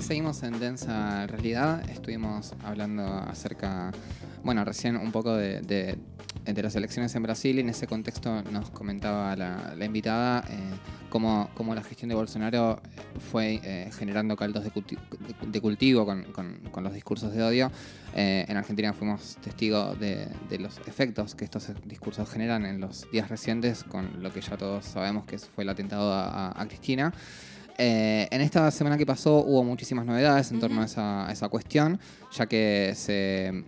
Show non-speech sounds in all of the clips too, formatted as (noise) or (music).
Seguimos en densa realidad. Estuvimos hablando acerca, bueno, recién un poco de, de, de las elecciones en Brasil y en ese contexto nos comentaba la, la invitada eh, cómo, cómo la gestión de Bolsonaro fue eh, generando caldos de, culti- de cultivo con, con- con los discursos de odio. Eh, en Argentina fuimos testigos de, de los efectos que estos discursos generan en los días recientes con lo que ya todos sabemos que fue el atentado a, a- a Cristina. Eh, en esta semana que pasó hubo muchísimas novedades en torno a esa, a esa cuestión, ya que se,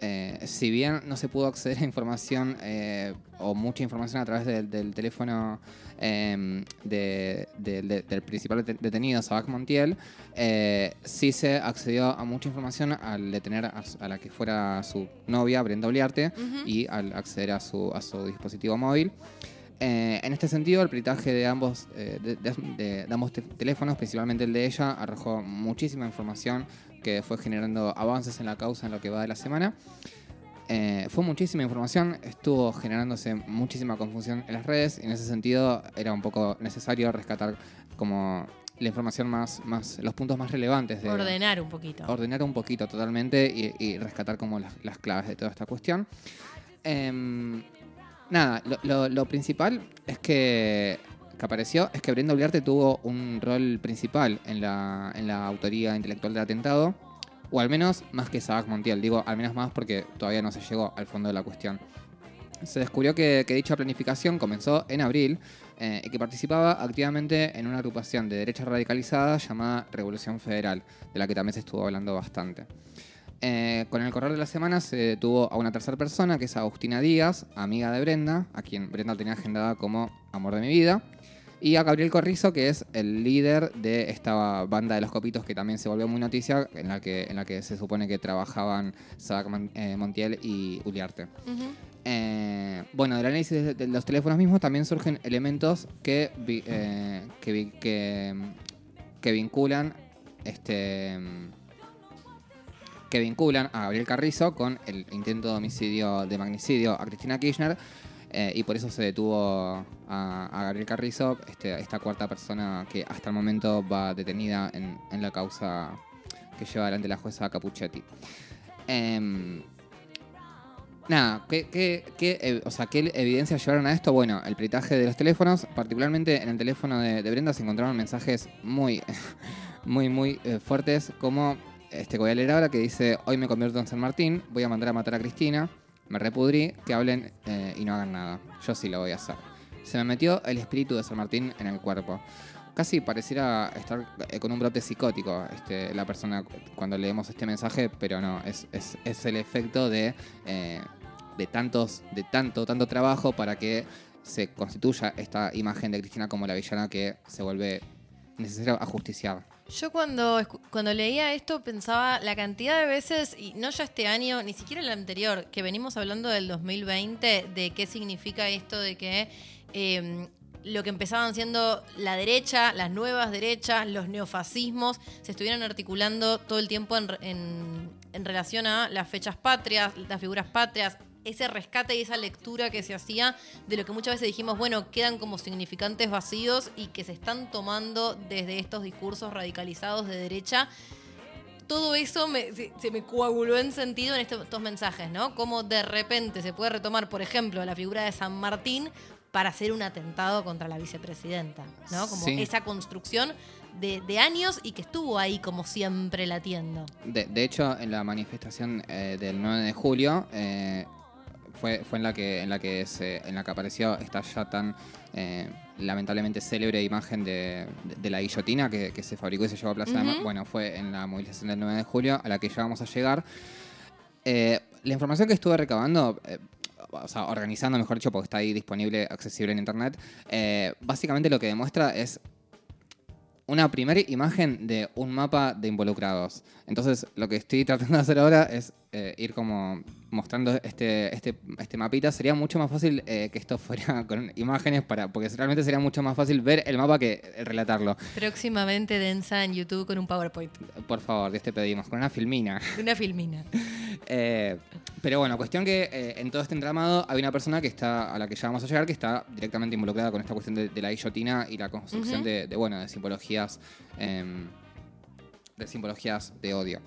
eh, si bien no se pudo acceder a información eh, o mucha información a través del- del teléfono de- de- de- del principal det- detenido, Sabac Montiel, eh, sí se accedió a mucha información al detener a, a la que fuera su novia, Brenda Oliarte, y al acceder a su, a su dispositivo móvil. Eh, en este sentido, el peritaje de ambos, eh, de, de- de- de ambos te- teléfonos, principalmente el de ella, arrojó muchísima información que fue generando avances en la causa en lo que va de la semana. Eh, fue muchísima información, estuvo generándose muchísima confusión en las redes y en ese sentido era un poco necesario rescatar como la información más, más los puntos más relevantes de, Ordenar un poquito. ordenar un poquito totalmente y, y rescatar como las, las claves de toda esta cuestión. Em, nada, lo, principal es que, que apareció es que Brenda Uliarte tuvo un rol principal en la, en la autoría intelectual del atentado, o al menos más que Sabac Montiel, digo al menos más porque todavía no se llegó al fondo de la cuestión. Se descubrió que, que dicha planificación comenzó en abril eh, y que participaba activamente en una agrupación de derecha radicalizada llamada Revolución Federal, de la que también se estuvo hablando bastante. Eh, con el correr de la semana se detuvo a una tercera persona, que es Agustina Díaz, amiga de Brenda, a quien Brenda tenía agendada como amor de mi vida, y a Gabriel Corrizo, que es el líder de esta banda de los copitos que también se volvió muy noticia, en la que, en la que se supone que trabajaban Mon- eh, Montiel y Uliarte. Eh, bueno, del análisis de, de los teléfonos mismos también surgen elementos que, vi- eh, que, vi- que, que vinculan este que vinculan a Gabriel Carrizo con el intento de homicidio de magnicidio a Cristina Kirchner eh, y por eso se detuvo a, Gabriel Carrizo, este, esta cuarta persona que hasta el momento va detenida en, la causa que lleva adelante la jueza Capuchetti. Em, Nada, ¿qué, qué, eh, o sea, ¿qué evidencias llevaron a esto? Bueno, el peritaje de los teléfonos, particularmente en el teléfono de, de Brenda se encontraron mensajes muy, (laughs) muy, muy eh, fuertes, como este que voy a leer ahora, que dice, hoy me convierto en San Martín, voy a mandar a matar a Cristina, me repudrí, que hablen eh, y no hagan nada. Yo sí lo voy a hacer. Se me metió el espíritu de San Martín en el cuerpo. Casi pareciera estar eh, con un brote psicótico este, la persona cu- cuando leemos este mensaje, pero no, es el efecto de, eh, de, tantos, de tanto, tanto trabajo para que se constituya esta imagen de Cristina como la villana que se vuelve necesario ajusticiar. Yo cuando, cuando leía esto pensaba la cantidad de veces, y no ya este año, ni siquiera el anterior, que venimos hablando del 2020, de qué significa esto de que eh, lo que empezaban siendo la derecha, las nuevas derechas, los neofascismos, se estuvieron articulando todo el tiempo en, en- en relación a las fechas patrias, las figuras patrias, ese rescate y esa lectura que se hacía de lo que muchas veces dijimos, bueno, quedan como significantes vacíos y que se están tomando desde estos discursos radicalizados de derecha. Todo eso me- se, se me coaguló en sentido en estos mensajes, ¿no? Como de repente se puede retomar, por ejemplo, la figura de San Martín para hacer un atentado contra la vicepresidenta, ¿no? Como Sí. esa construcción de, de años y que estuvo ahí como siempre latiendo. De, de hecho, en la manifestación eh, del 9 de julio eh, fue, fue en la que en la que se, en la que apareció esta ya tan eh, lamentablemente célebre imagen de, de- de la guillotina que, que se fabricó y se llevó a Plaza de Mayo. Bueno, fue en la movilización del 9 de julio a la que ya vamos a llegar. Eh, la información que estuve recabando, eh, o sea, organizando, mejor dicho, porque está ahí disponible, accesible en internet, básicamente lo que demuestra es una primera imagen de un mapa de involucrados. Entonces, lo que estoy tratando de hacer ahora es eh, ir como mostrando este, este, este mapita. Sería mucho más fácil eh, que esto fuera (laughs) con imágenes, para, porque realmente sería mucho más fácil ver el mapa que relatarlo. Próximamente densa en YouTube con un PowerPoint, Por favor, Dios te pedimos, con una filmina. (laughs) una filmina. Eh, pero bueno, cuestión que en todo este entramado hay una persona que está a la que ya vamos a llegar que está directamente involucrada con esta cuestión de, de la guillotina y la construcción de, de, bueno de simbologías em, de simbologías de odio.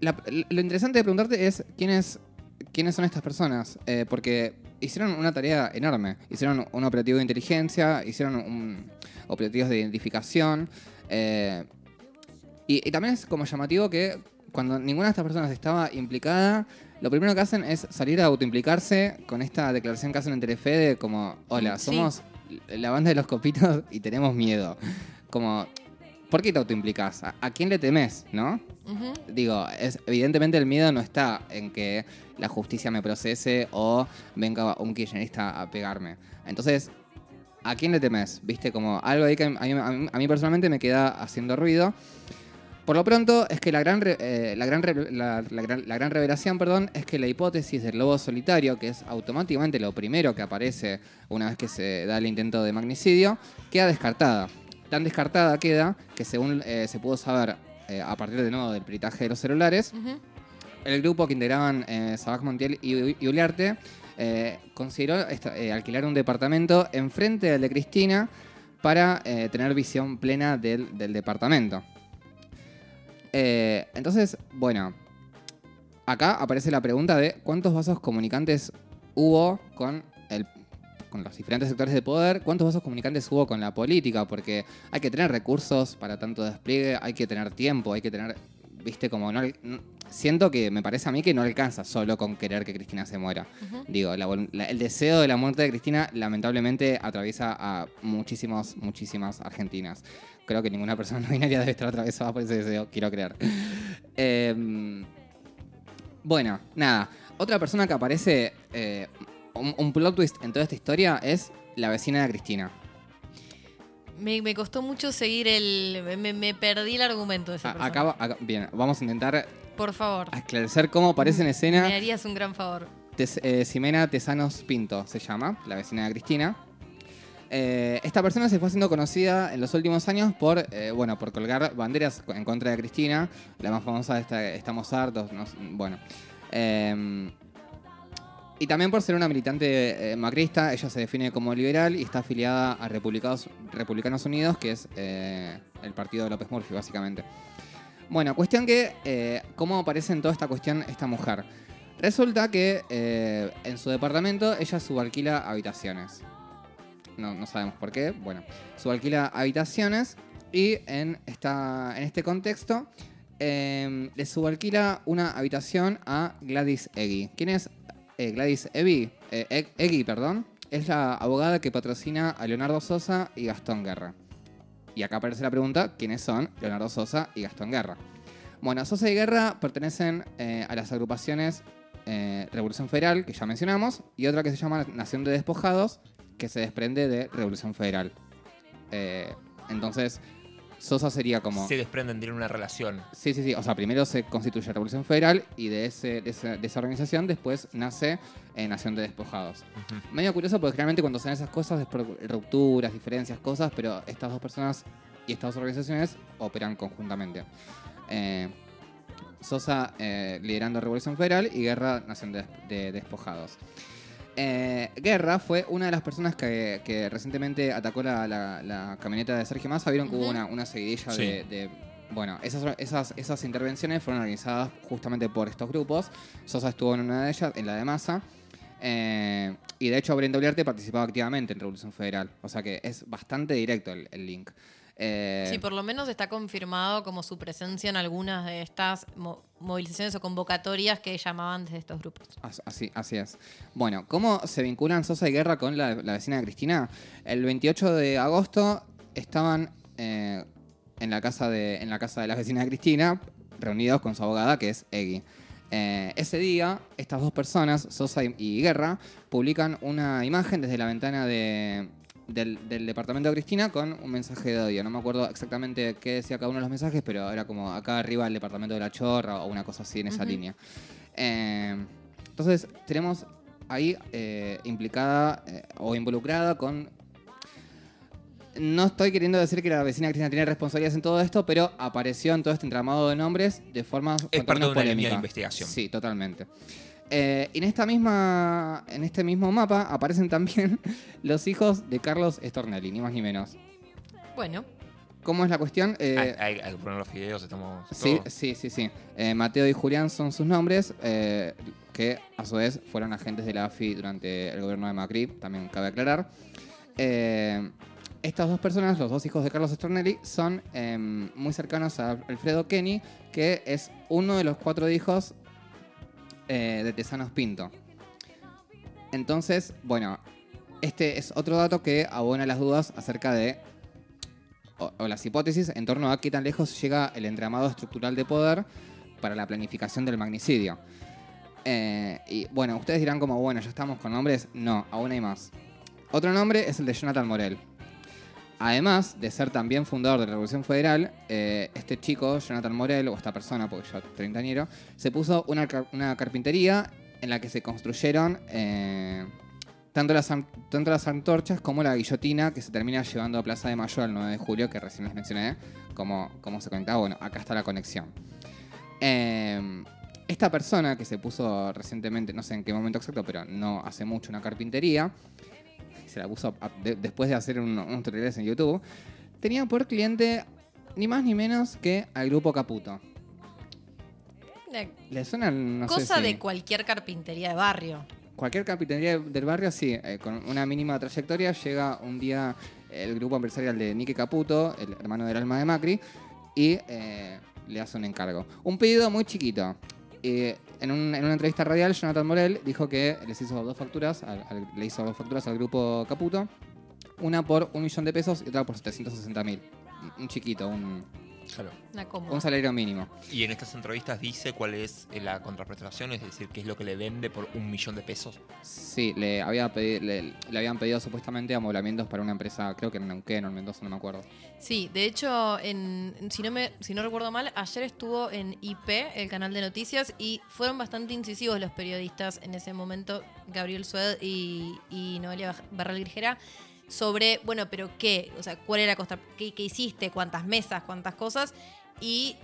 La- lo interesante de preguntarte es quiénes, quiénes son estas personas, eh, porque hicieron una tarea enorme. Hicieron un operativo de inteligencia, hicieron un, operativos de identificación. eh, y, y también es como llamativo que cuando ninguna de estas personas estaba implicada, lo primero que hacen es salir a autoimplicarse con esta declaración que hacen en Telefe de como, hola, Sí. somos la banda de los copitos y tenemos miedo. Como, ¿por qué te autoimplicás? ¿A, a quién le temes, no? Digo, es, evidentemente el miedo no está en que la justicia me procese o venga un kirchnerista a pegarme. Entonces, ¿a quién le temes? Viste, como algo ahí que a mí, a mí- a mí personalmente me queda haciendo ruido. Por lo pronto, es que la gran, eh, la, gran la gran, la gran revelación perdón, es que la hipótesis del lobo solitario, que es automáticamente lo primero que aparece una vez que se da el intento de magnicidio, queda descartada. Tan descartada queda que según eh, se pudo saber eh, a partir de nuevo del peritaje de los celulares, el grupo que integraban eh, Sabac Montiel y, y Uliarte eh, consideró esta- alquilar un departamento enfrente del de Cristina para tener visión plena del, del departamento. Entonces, bueno, acá aparece la pregunta de cuántos vasos comunicantes hubo con el con los diferentes sectores de poder, cuántos vasos comunicantes hubo con la política, porque hay que tener recursos para tanto despliegue, hay que tener tiempo, hay que tener, viste, como no, siento que me parece a mí que no alcanza solo con querer que Cristina se muera. Digo, la vol- la- el deseo de la muerte de Cristina lamentablemente atraviesa a muchísimos, muchísimas argentinas. Creo que ninguna persona (laughs) no binaria debe estar atravesada por ese deseo, quiero creer. Em, bueno, nada. Otra persona que aparece, eh, un, un plot twist en toda esta historia es la vecina de Cristina. Me, me costó mucho seguir el. Me, me perdí el argumento de esa A- persona. acá- acá- bien, vamos a intentar Por favor. esclarecer cómo aparece en escena. Me harías un gran favor. Tes- eh, Ximena Tesanos Pinto se llama, la vecina de Cristina. Eh, esta persona se fue haciendo conocida en los últimos años por, eh, bueno, por colgar banderas en contra de Cristina. La más famosa de esta, Estamos hartos, no sé, bueno. Eh, y también por ser una militante eh, macrista, ella se define como liberal y está afiliada a Republicanos, Unidos, que es eh, el partido de López Murphy, básicamente. Bueno, cuestión que, eh, ¿cómo aparece en toda esta cuestión esta mujer? Resulta que en su departamento ella subalquila habitaciones. No, sabemos por qué. Bueno, subalquila habitaciones y en, esta, en este contexto le subalquila una habitación a Gladys Eggy. ¿Quién es eh, Gladys Eggy? Eh, Eg- Eggy, perdón. Es la abogada que patrocina a Leonardo Sosa y Gastón Guerra. Y acá aparece la pregunta, ¿quiénes son Leonardo Sosa y Gastón Guerra? Bueno, Sosa y Guerra pertenecen eh, a las agrupaciones Revolución Federal, que ya mencionamos, y otra que se llama Nación de Despojados, que se desprende de Revolución Federal. Entonces, Sosa sería como... Se desprenden, tienen una relación. Sí, sí, sí. O sea, primero se constituye Revolución Federal y de, ese, de, ese- de esa organización después nace eh, Nación de Despojados. Ujú. Medio curioso porque generalmente cuando se dan esas cosas es rupturas, diferencias, cosas, pero estas dos personas y estas dos organizaciones operan conjuntamente. Eh, Sosa eh, liderando Revolución Federal y Guerra Nación de, de Despojados. Eh, Guerra fue una de las personas que, que recientemente atacó la, la- la camioneta de Sergio Massa. Vieron que hubo una, una seguidilla Sí. de, de- Bueno, esas, esas, esas intervenciones fueron organizadas justamente por estos grupos. Sosa estuvo en una de ellas, en la de Massa. Eh, y de hecho, Brenda Uliarte participaba activamente en Revolución Federal. O sea que es bastante directo el, el link. Eh, Sí, por lo menos está confirmado como su presencia en algunas de estas mo- movilizaciones o convocatorias que llamaban desde estos grupos. As- Así, así es. Bueno, ¿cómo se vinculan Sosa y Guerra con la, la vecina de Cristina? El 28 de agosto estaban eh, en, la casa de, en la casa de la vecina de Cristina, reunidos con su abogada, que es Eggy. Eh, ese día, estas dos personas, Sosa y, y Guerra, publican una imagen desde la ventana de- del, del departamento de Cristina con un mensaje de odio. No me acuerdo exactamente qué decía cada uno de los mensajes, pero era como acá arriba el departamento de la chorra o una cosa así en esa línea. Eh, entonces, tenemos ahí eh, implicada eh, o involucrada con. No estoy queriendo decir que la vecina Cristina tiene responsabilidades en todo esto, pero apareció en todo este entramado de nombres de forma. Es parte de una línea polémica. de investigación. Sí, totalmente. Eh, y en esta misma. En este mismo mapa aparecen también (laughs) los hijos de Carlos Stornelli, ni más ni menos. Bueno, ¿Cómo es la cuestión? Eh, hay, hay- hay que poner los fideos, estamos. Sí, todo. sí, sí, sí. Eh, Mateo y Julián son sus nombres, eh, que a su vez fueron agentes de la AFI durante el gobierno de Macri, también cabe aclarar. Eh, estas dos personas, los dos hijos de Carlos Stornelli, son eh, muy cercanos a Alfredo Kenny, que es uno de los cuatro hijos eh, de Tesanos Pinto. Entonces, bueno, este es otro dato que abona las dudas acerca de o, las hipótesis en torno a qué tan lejos llega el entramado estructural de poder para la planificación del magnicidio. Eh, y bueno, ustedes dirán como, bueno, ya estamos con nombres. No, aún hay más. Otro nombre es el de Jonathan Morel. Además de ser también fundador de la Revolución Federal, eh, este chico, Jonathan Morel, o esta persona, porque ya treintañero, se puso una, car- una carpintería en la que se construyeron eh, tanto, las, antorchas como la guillotina que se termina llevando a Plaza de Mayo el 9 de julio, que recién les mencioné, como, como se conectaba. Bueno, acá está la conexión. Eh, esta persona que se puso recientemente, no sé en qué momento exacto, pero no hace mucho una carpintería, se la puso a- de- después de hacer un- unos tutoriales en YouTube, tenía por cliente ni más ni menos que al grupo Caputo. ¿Le suena? No sé cosa si- de cualquier carpintería de barrio. Cualquier carpintería del barrio, sí, eh, con una mínima trayectoria, llega un día el grupo empresarial de Nique Caputo, el hermano del alma de Macri, y eh, le hace un encargo. Un pedido muy chiquito. En, un- en una entrevista radial, Jonathan Morel dijo que les hizo dos facturas, al- le hizo dos facturas al grupo Caputo, una por un millón de pesos y otra por 760 mil. Un chiquito, un, Claro. Una cómoda. un salario mínimo. Y en estas entrevistas dice cuál es eh, la contraprestación, es decir, qué es lo que le vende por un millón de pesos. Sí, le, había pedi- le, le habían pedido supuestamente amoblamientos para una empresa, creo que en Neuquén o en Mendoza, no me acuerdo. Sí, de hecho, en, si, no me, si no recuerdo mal, ayer estuvo en IP, el canal de noticias, y fueron bastante incisivos los periodistas en ese momento, Gabriel Sued y, y Noelia Barral Grijera, sobre, bueno, pero qué, o sea, cuál era la costa, qué, qué hiciste, cuántas mesas, cuántas cosas, y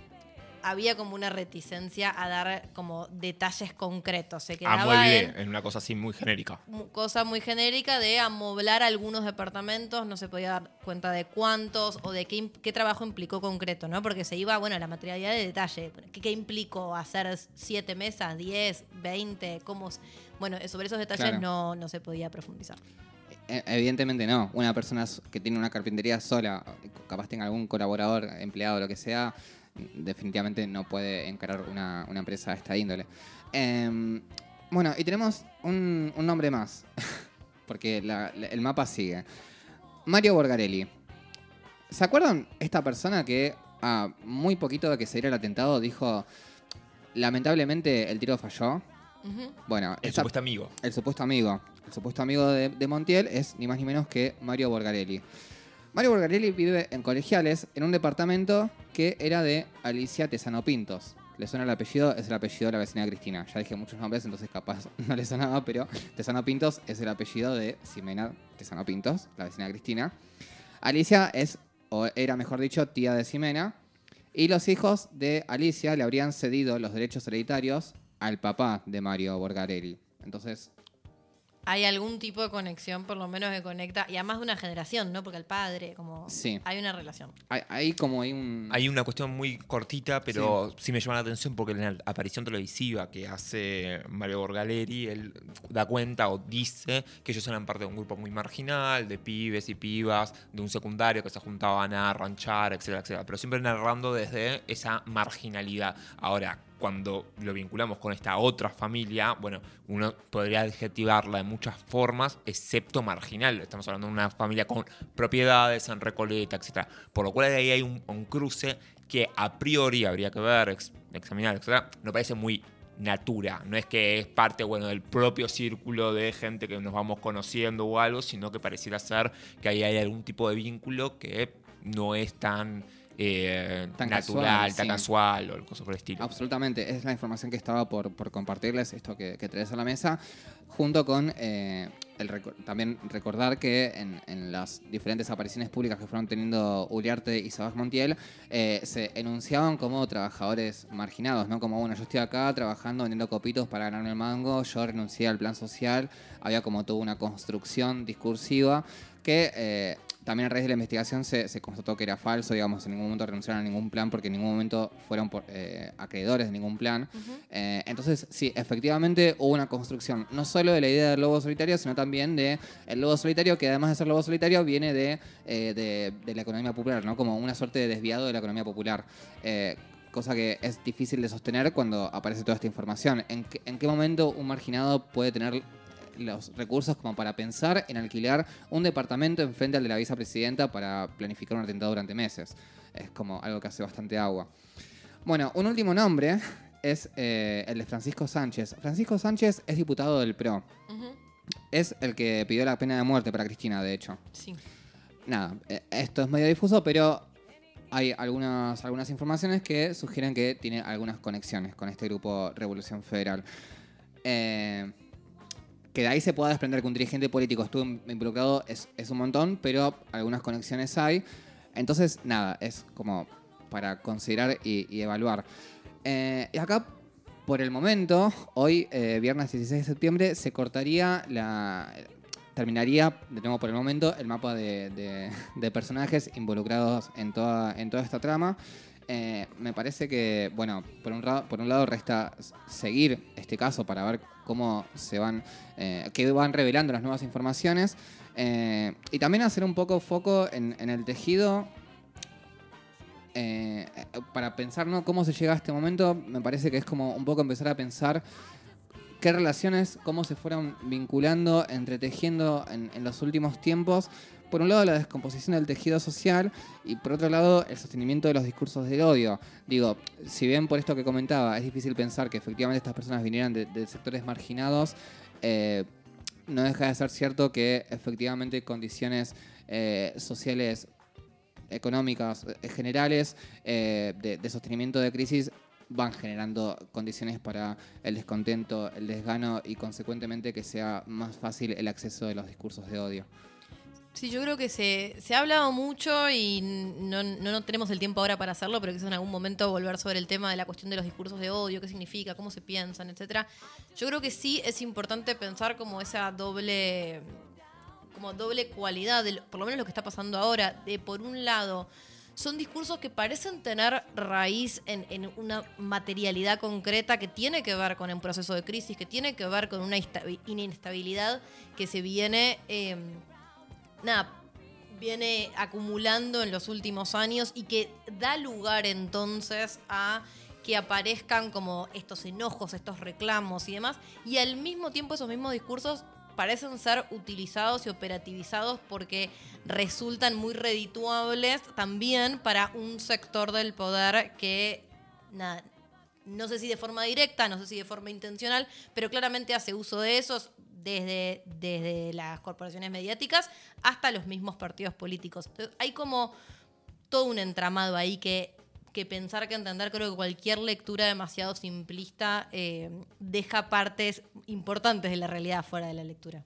había como una reticencia a dar como detalles concretos. Se quedaba Amueble, en en una cosa así muy genérica. cosa muy genérica de amoblar algunos departamentos, no se podía dar cuenta de cuántos o de qué, qué trabajo implicó concreto, ¿no? Porque se iba, bueno, a la materialidad de detalle. ¿Qué, qué implicó hacer siete mesas, diez, veinte? ¿Cómo? Bueno, sobre esos detalles Claro. no, no se podía profundizar. E- Evidentemente no. Una persona que tiene una carpintería sola, capaz tenga algún colaborador, empleado, lo que sea, definitivamente no puede encarar una, una empresa de esta índole. Em, bueno, y tenemos un, un nombre más, (laughs) porque la- la- el mapa sigue. Mario Borgarelli. ¿Se acuerdan esta persona que a muy poquito de que se diera el atentado dijo, lamentablemente el tiro falló? Bueno, El esta- supuesto amigo. el supuesto amigo. El supuesto amigo de, Montiel es ni más ni menos que Mario Borgarelli. Mario Borgarelli vive en Colegiales, en un departamento que era de Alicia Tesano Pintos. ¿Le suena el apellido? Es el apellido de la vecina Cristina. Ya dije muchos nombres, entonces capaz (laughs) no le sonaba, pero Tesano Pintos es el apellido de Ximena Tesano Pintos, la vecina Cristina. Alicia es, o era mejor dicho, tía de Ximena. Y los hijos de Alicia le habrían cedido los derechos hereditarios al papá de Mario Borgarelli. Entonces, Hay algún tipo de conexión, por lo menos, que conecta, y además de una generación, ¿no? Porque el padre, como. Sí. Hay una relación. hay, hay como hay un... Hay una cuestión muy cortita, pero sí. me llama la atención porque en la aparición televisiva que hace Mario Borgaleri, él da cuenta o dice que ellos eran parte de un grupo muy marginal, de pibes y pibas, de un secundario que se juntaban a ranchar, etcétera, etcétera. Pero siempre narrando desde esa marginalidad. Ahora, cuando lo vinculamos con esta otra familia, bueno, uno podría adjetivarla de muchas formas, excepto marginal. Estamos hablando de una familia con propiedades en Recoleta, etc. Por lo cual ahí hay un, cruce que a priori habría que ver, ex- examinar, etc. No parece muy natura, no es que es parte bueno del propio círculo de gente que nos vamos conociendo o algo, sino que pareciera ser que ahí hay algún tipo de vínculo que no es tan, eh, Tan natural, casual, tan sí. casual o cosas por el estilo. Absolutamente, es la información que estaba por, por compartirles, esto que, que traes a la mesa, junto con eh, el reco- también recordar que en, en las diferentes apariciones públicas que fueron teniendo Uliarte y Sabas Montiel, eh, se enunciaban como trabajadores marginados, ¿no? Como, bueno, yo estoy acá trabajando, vendiendo copitos para ganarme el mango, yo renuncié al plan social, había como toda una construcción discursiva que... eh, también a raíz de la investigación se, se constató que era falso, digamos, en ningún momento renunciaron a ningún plan porque en ningún momento fueron por, eh, acreedores de ningún plan. Eh, entonces, sí, efectivamente hubo una construcción no solo de la idea del lobo solitario, sino también de el lobo solitario, que además de ser lobo solitario, viene de, eh, de, de la economía popular, ¿no? Como una suerte de desviado de la economía popular. Eh, cosa que es difícil de sostener cuando aparece toda esta información. ¿En qué, en qué momento un marginado puede tener los recursos como para pensar en alquilar un departamento enfrente al de la vicepresidenta para planificar un atentado durante meses? Es como algo que hace bastante agua. Bueno, un último nombre es eh, el de Francisco Sánchez. Francisco Sánchez es diputado del PRO. Es el que pidió la pena de muerte para Cristina, de hecho. Sí. Nada, eh, esto es medio difuso, pero hay algunas, algunas informaciones que sugieren que tiene algunas conexiones con este grupo Revolución Federal. Eh, que de ahí se pueda desprender que un dirigente político estuvo involucrado es, es un montón, pero algunas conexiones hay. Entonces, nada, es como para considerar y, evaluar. Eh, y acá, por el momento, hoy, eh, viernes 16 de septiembre, se cortaría la. Terminaría, de nuevo por el momento, el mapa de, de- personajes involucrados en toda, en toda esta trama. Eh, me parece que, bueno, por un, por un lado resta seguir este caso para ver cómo se van, eh, qué van revelando las nuevas informaciones eh, y también hacer un poco foco en, el tejido eh, para pensar cómo se llega a este momento. Me parece que es como un poco empezar a pensar qué relaciones, cómo se fueron vinculando, entretejiendo en, en los últimos tiempos. Por un lado, la descomposición del tejido social y por otro lado, el sostenimiento de los discursos del odio. Digo, si bien por esto que comentaba es difícil pensar que efectivamente estas personas vinieran de, de sectores marginados, eh, no deja de ser cierto que efectivamente condiciones eh, sociales, económicas, eh, generales, de, de sostenimiento de crisis van generando condiciones para el descontento, el desgano y consecuentemente que sea más fácil el acceso de los discursos de odio. Sí, yo creo que se, se ha hablado mucho y no, no, tenemos el tiempo ahora para hacerlo, pero quizás en algún momento volver sobre el tema de la cuestión de los discursos de odio, qué significa, cómo se piensan, etcétera. Yo creo que sí es importante pensar como esa doble como doble cualidad, de por lo menos lo que está pasando ahora, de por un lado, son discursos que parecen tener raíz en, en una materialidad concreta que tiene que ver con un proceso de crisis, que tiene que ver con una inestabilidad que se viene, eh, nada, viene acumulando en los últimos años y que da lugar entonces a que aparezcan como estos enojos, estos reclamos y demás, y al mismo tiempo esos mismos discursos parecen ser utilizados y operativizados porque resultan muy redituables también para un sector del poder que, nada, no sé si de forma directa, no sé si de forma intencional, pero claramente hace uso de esos desde, desde las corporaciones mediáticas hasta los mismos partidos políticos. Entonces, hay como todo un entramado ahí que, que pensar, que entender, creo que cualquier lectura demasiado simplista eh, deja partes importantes de la realidad fuera de la lectura.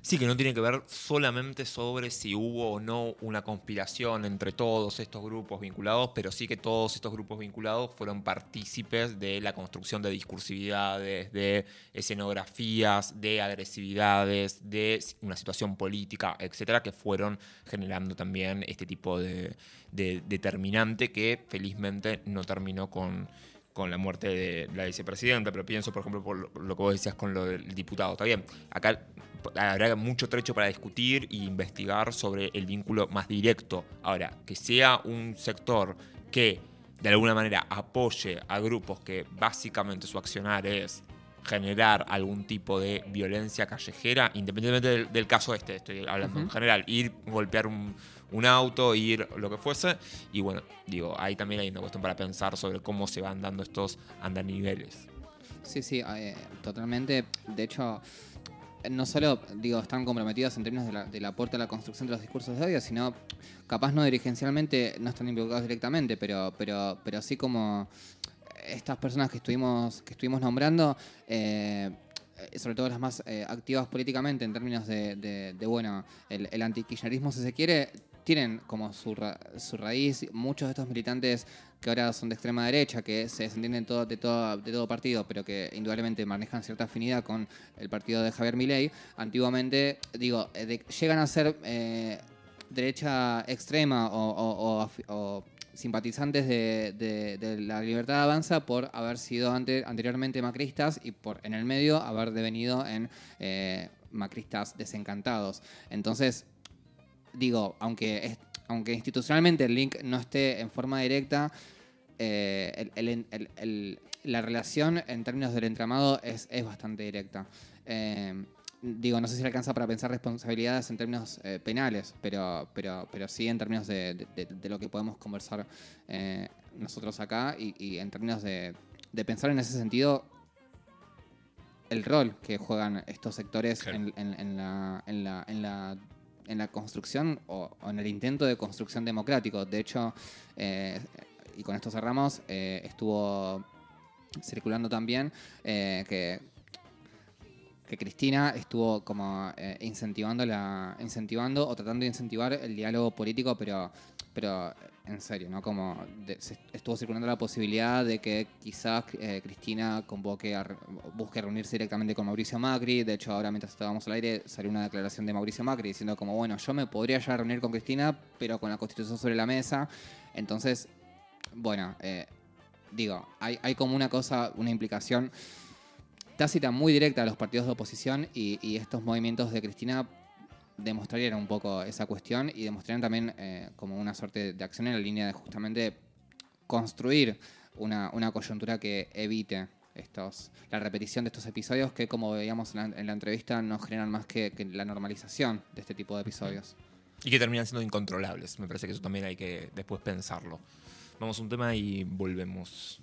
Sí, que no tiene que ver solamente sobre si hubo o no una conspiración entre todos estos grupos vinculados, pero sí que todos estos grupos vinculados fueron partícipes de la construcción de discursividades, de escenografías, de agresividades, de una situación política, etcétera, que fueron generando también este tipo de, de determinante que felizmente no terminó con, con la muerte de la vicepresidenta, pero pienso, por ejemplo, por lo, que vos decías con lo del diputado. Está bien, acá habrá mucho trecho para discutir e investigar sobre el vínculo más directo. Ahora, que sea un sector que de alguna manera apoye a grupos que básicamente su accionar es generar algún tipo de violencia callejera, independientemente del, del caso este, estoy hablando en general, ir, golpear un, un auto, ir lo que fuese, y bueno, digo, ahí también hay una cuestión para pensar sobre cómo se van dando estos andaniveles. Sí, sí, eh, totalmente. De hecho, no solo digo están comprometidos en términos de la- del aporte a la construcción de los discursos de odio, sino capaz no dirigencialmente, no están involucrados directamente, pero, pero, pero sí como estas personas que estuvimos, que estuvimos nombrando, eh, sobre todo las más eh, activas políticamente en términos de, bueno, el, el si se quiere, tienen como su, ra- su raíz muchos de estos militantes que ahora son de extrema derecha, que se desentienden todo, de, todo, de todo partido, pero que indudablemente manejan cierta afinidad con el partido de Javier Milei, antiguamente, digo, eh, de- llegan a ser eh, derecha extrema o, simpatizantes de, de- de la libertad avanza por haber sido ante- anteriormente macristas y por en el medio haber devenido en eh, macristas desencantados. Entonces, digo, aunque, es- aunque institucionalmente el link no esté en forma directa, eh, el- el- el- el- la relación en términos del entramado es, es bastante directa. Eh, digo, no sé si alcanza para pensar responsabilidades en términos eh, penales, pero, pero, pero sí en términos de, de- de- de lo que podemos conversar eh, nosotros acá y, y en términos de, de pensar en ese sentido el rol que juegan estos sectores Claro. en, en- en la, en, la, en, la, en la construcción o, en el intento de construcción democrático. De hecho, eh, y con esto cerramos, eh, estuvo circulando también eh, que, que Cristina estuvo como eh, incentivando la incentivando o tratando de incentivar el diálogo político, pero pero en serio, ¿no? Como de- se estuvo circulando la posibilidad de que quizás eh, Cristina convoque a busque reunirse directamente con Mauricio Macri. De hecho, ahora mientras estábamos al aire salió una declaración de Mauricio Macri diciendo como, bueno, yo me podría ya reunir con Cristina, pero con la constitución sobre la mesa. Entonces, bueno, eh, digo, hay, hay como una cosa, una implicación tácita muy directa a los partidos de oposición y, y estos movimientos de Cristina demostrarían un poco esa cuestión y demostrarían también eh, como una suerte de acción en la línea de justamente construir una, una coyuntura que evite estos, la repetición de estos episodios que, como veíamos en la, en la entrevista, no generan más que, que la normalización de este tipo de episodios. Y que terminan siendo incontrolables. Me parece que eso también hay que después pensarlo. Vamos a un tema y volvemos.